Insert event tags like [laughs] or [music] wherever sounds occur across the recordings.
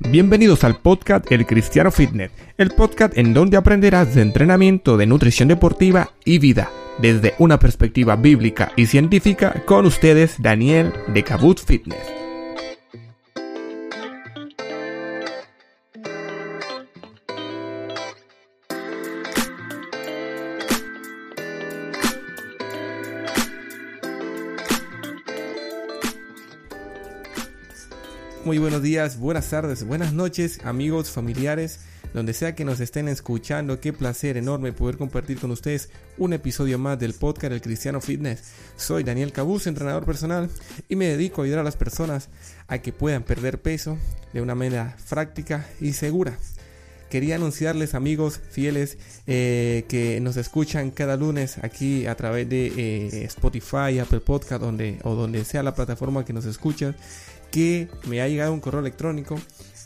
Bienvenidos al podcast El Cristiano Fitness, el podcast en donde aprenderás de entrenamiento, de nutrición deportiva y vida, desde una perspectiva bíblica y científica, con ustedes Daniel de Cabot Fitness. Muy buenos días, buenas tardes, buenas noches, amigos, familiares, donde sea que nos estén escuchando. Qué placer enorme poder compartir con ustedes un episodio más del podcast El Cristiano Fitness. Soy Daniel Cabuz, entrenador personal, y me dedico a ayudar a las personas a que puedan perder peso de una manera práctica y segura. Quería anunciarles amigos fieles eh, que nos escuchan cada lunes aquí a través de eh, Spotify, Apple Podcast donde, o donde sea la plataforma que nos escuchan que me ha llegado un correo electrónico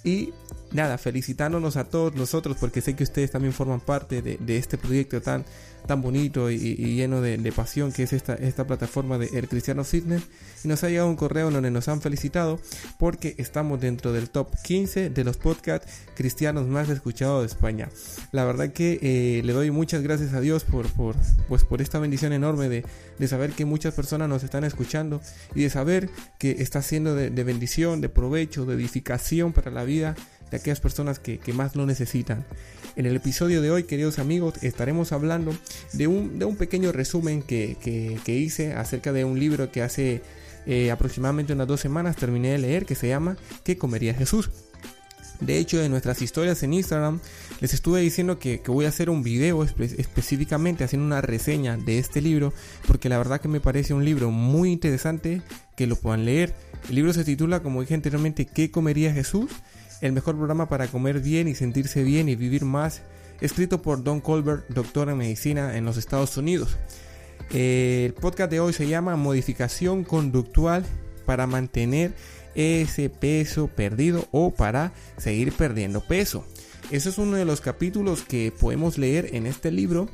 y nada, felicitándonos a todos nosotros porque sé que ustedes también forman parte de, este proyecto tan, tan bonito y, lleno de, pasión que es esta, esta plataforma de El Cristiano Fitness. Y nos ha llegado un correo donde nos han felicitado porque estamos dentro del top 15 de los podcasts cristianos más escuchados de España. La verdad que eh, le doy muchas gracias a Dios por, por, pues por esta bendición enorme de, de, saber que muchas personas nos están escuchando y de saber que está siendo de, de bendición, de provecho, de edificación para la vida de aquellas personas que, más lo necesitan. En el episodio de hoy, queridos amigos, estaremos hablando de un, de un pequeño resumen que, hice acerca de un libro que hace eh, aproximadamente unas dos semanas terminé de leer que se llama ¿Qué comería Jesús? De hecho, en nuestras historias en Instagram les estuve diciendo que, voy a hacer un video específicamente haciendo una reseña de este libro, porque la verdad que me parece un libro muy interesante que lo puedan leer. El libro se titula, como dije anteriormente, ¿Qué comería Jesús? El mejor programa para comer bien y sentirse bien y vivir más, escrito por Don Colbert, doctor en medicina en los Estados Unidos. El podcast de hoy se llama Modificación conductual para mantener ese peso perdido o para seguir perdiendo peso. Ese es uno de los capítulos que podemos leer en este libro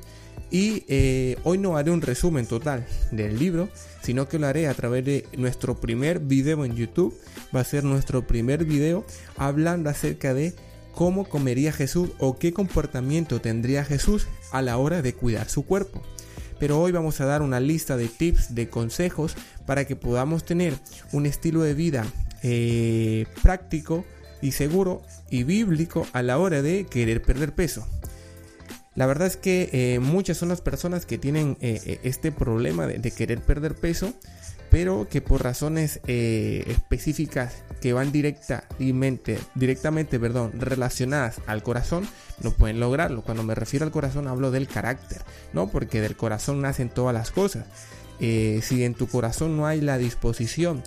y eh, hoy no haré un resumen total del libro, sino que lo haré a través de nuestro primer video en YouTube. Va a ser nuestro primer video hablando acerca de cómo comería Jesús o qué comportamiento tendría Jesús a la hora de cuidar su cuerpo. Pero hoy vamos a dar una lista de tips, de consejos para que podamos tener un estilo de vida eh, práctico y seguro y bíblico a la hora de querer perder peso. La verdad es que eh, muchas son las personas que tienen eh, eh, este problema de, querer perder peso, pero que por razones específicas que van directamente, directamente perdón, relacionadas al corazón, no pueden lograrlo. Cuando me refiero al corazón hablo del carácter, ¿no? Porque del corazón nacen todas las cosas. si en tu corazón no hay la disposición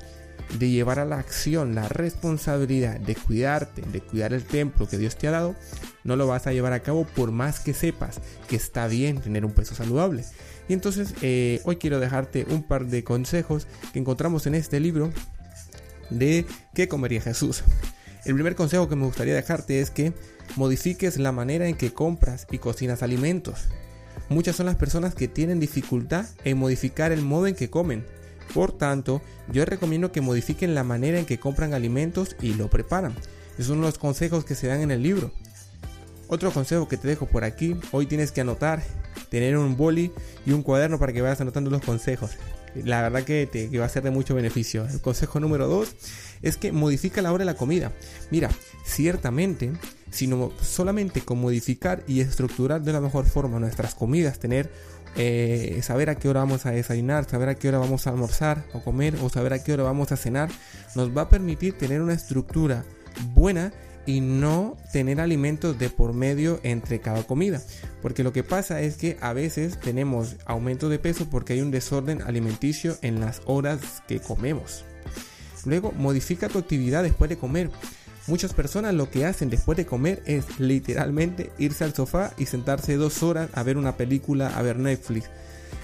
de llevar a la acción la responsabilidad de cuidarte, de cuidar el templo que Dios te ha dado, no lo vas a llevar a cabo por más que sepas que está bien tener un peso saludable. Y entonces eh, hoy quiero dejarte un par de consejos que encontramos en este libro de qué comería Jesús. El primer consejo que me gustaría dejarte es que modifiques la manera en que compras y cocinas alimentos. Muchas son las personas que tienen dificultad en modificar el modo en que comen por tanto, yo recomiendo que modifiquen la manera en que compran alimentos y lo preparan. Es uno de los consejos que se dan en el libro. Otro consejo que te dejo por aquí, hoy tienes que anotar, tener un boli y un cuaderno para que vayas anotando los consejos. La verdad que, te, va a ser de mucho beneficio. El consejo número 2 es que modifica la hora de la comida. Mira, ciertamente, sino solamente con modificar y estructurar de la mejor forma nuestras comidas, tener eh, saber a qué hora vamos a desayunar, saber a qué hora vamos a almorzar o comer o saber a qué hora vamos a cenar, nos va a permitir tener una estructura buena y no tener alimentos de por medio entre cada comida. Porque lo que pasa es que a veces tenemos aumento de peso porque hay un desorden alimenticio en las horas que comemos. Luego, modifica tu actividad después de comer. Muchas personas lo que hacen después de comer es literalmente irse al sofá y sentarse dos horas a ver una película, a ver Netflix.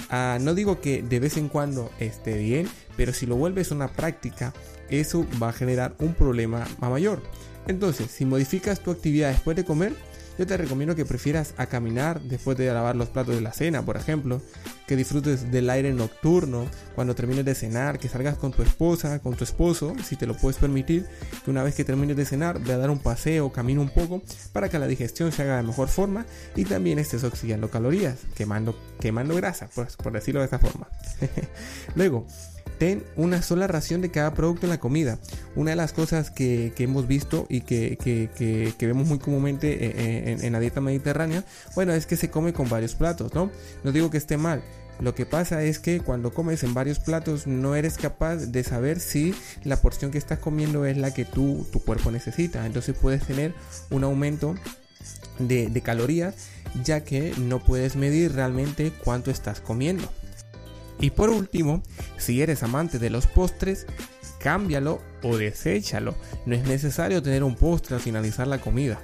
Ah, no digo que de vez en cuando esté bien, pero si lo vuelves una práctica, eso va a generar un problema mayor. Entonces, si modificas tu actividad después de comer, yo te recomiendo que prefieras a caminar después de lavar los platos de la cena, por ejemplo, que disfrutes del aire nocturno cuando termines de cenar, que salgas con tu esposa, con tu esposo, si te lo puedes permitir, que una vez que termines de cenar, ve a dar un paseo, camina un poco para que la digestión se haga de mejor forma y también estés oxidando calorías, quemando, quemando grasa, pues, por decirlo de esta forma. [laughs] Luego, ten una sola ración de cada producto en la comida. Una de las cosas que, hemos visto y que, vemos muy comúnmente eh, eh, en, la dieta mediterránea, bueno, es que se come con varios platos, ¿no? No digo que esté mal. Lo que pasa es que cuando comes en varios platos no eres capaz de saber si la porción que estás comiendo es la que tu cuerpo necesita. Entonces puedes tener un aumento de calorías ya que no puedes medir realmente cuánto estás comiendo. Y por último, si eres amante de los postres, cámbialo o deséchalo. No es necesario tener un postre al finalizar la comida.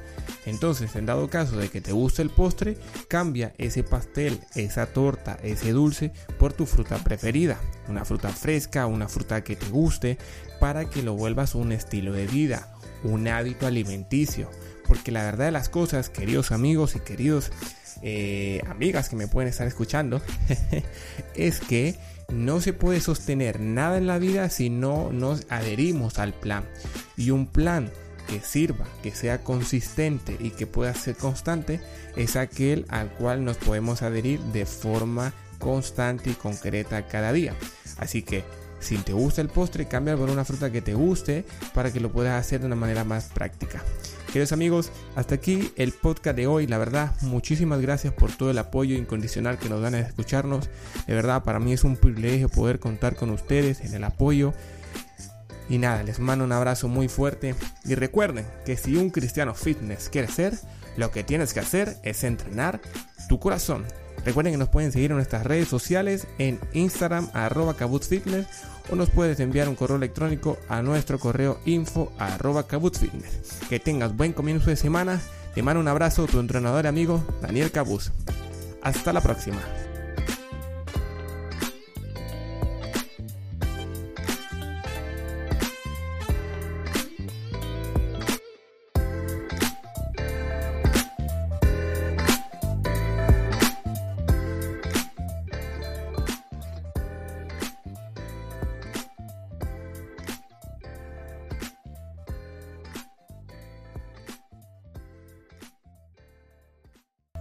Entonces, en dado caso de que te guste el postre, cambia ese pastel, esa torta, ese dulce por tu fruta preferida. Una fruta fresca, una fruta que te guste, para que lo vuelvas un estilo de vida, un hábito alimenticio. Porque la verdad de las cosas, queridos amigos y queridos eh, amigas que me pueden estar escuchando, [laughs] es que no se puede sostener nada en la vida si no nos adherimos al plan. Y un plan que sirva, que sea consistente y que pueda ser constante, es aquel al cual nos podemos adherir de forma constante y concreta cada día. Así que si te gusta el postre, cambia por una fruta que te guste para que lo puedas hacer de una manera más práctica. Queridos amigos, hasta aquí el podcast de hoy. La verdad, muchísimas gracias por todo el apoyo incondicional que nos dan a escucharnos. De verdad, para mí es un privilegio poder contar con ustedes en el apoyo. Y nada, les mando un abrazo muy fuerte. Y recuerden que si un cristiano fitness quiere ser, lo que tienes que hacer es entrenar tu corazón. Recuerden que nos pueden seguir en nuestras redes sociales en Instagram arroba Fitness o nos puedes enviar un correo electrónico a nuestro correo info arroba Fitness. Que tengas buen comienzo de semana. Te mando un abrazo tu entrenador amigo Daniel Cabuz. Hasta la próxima.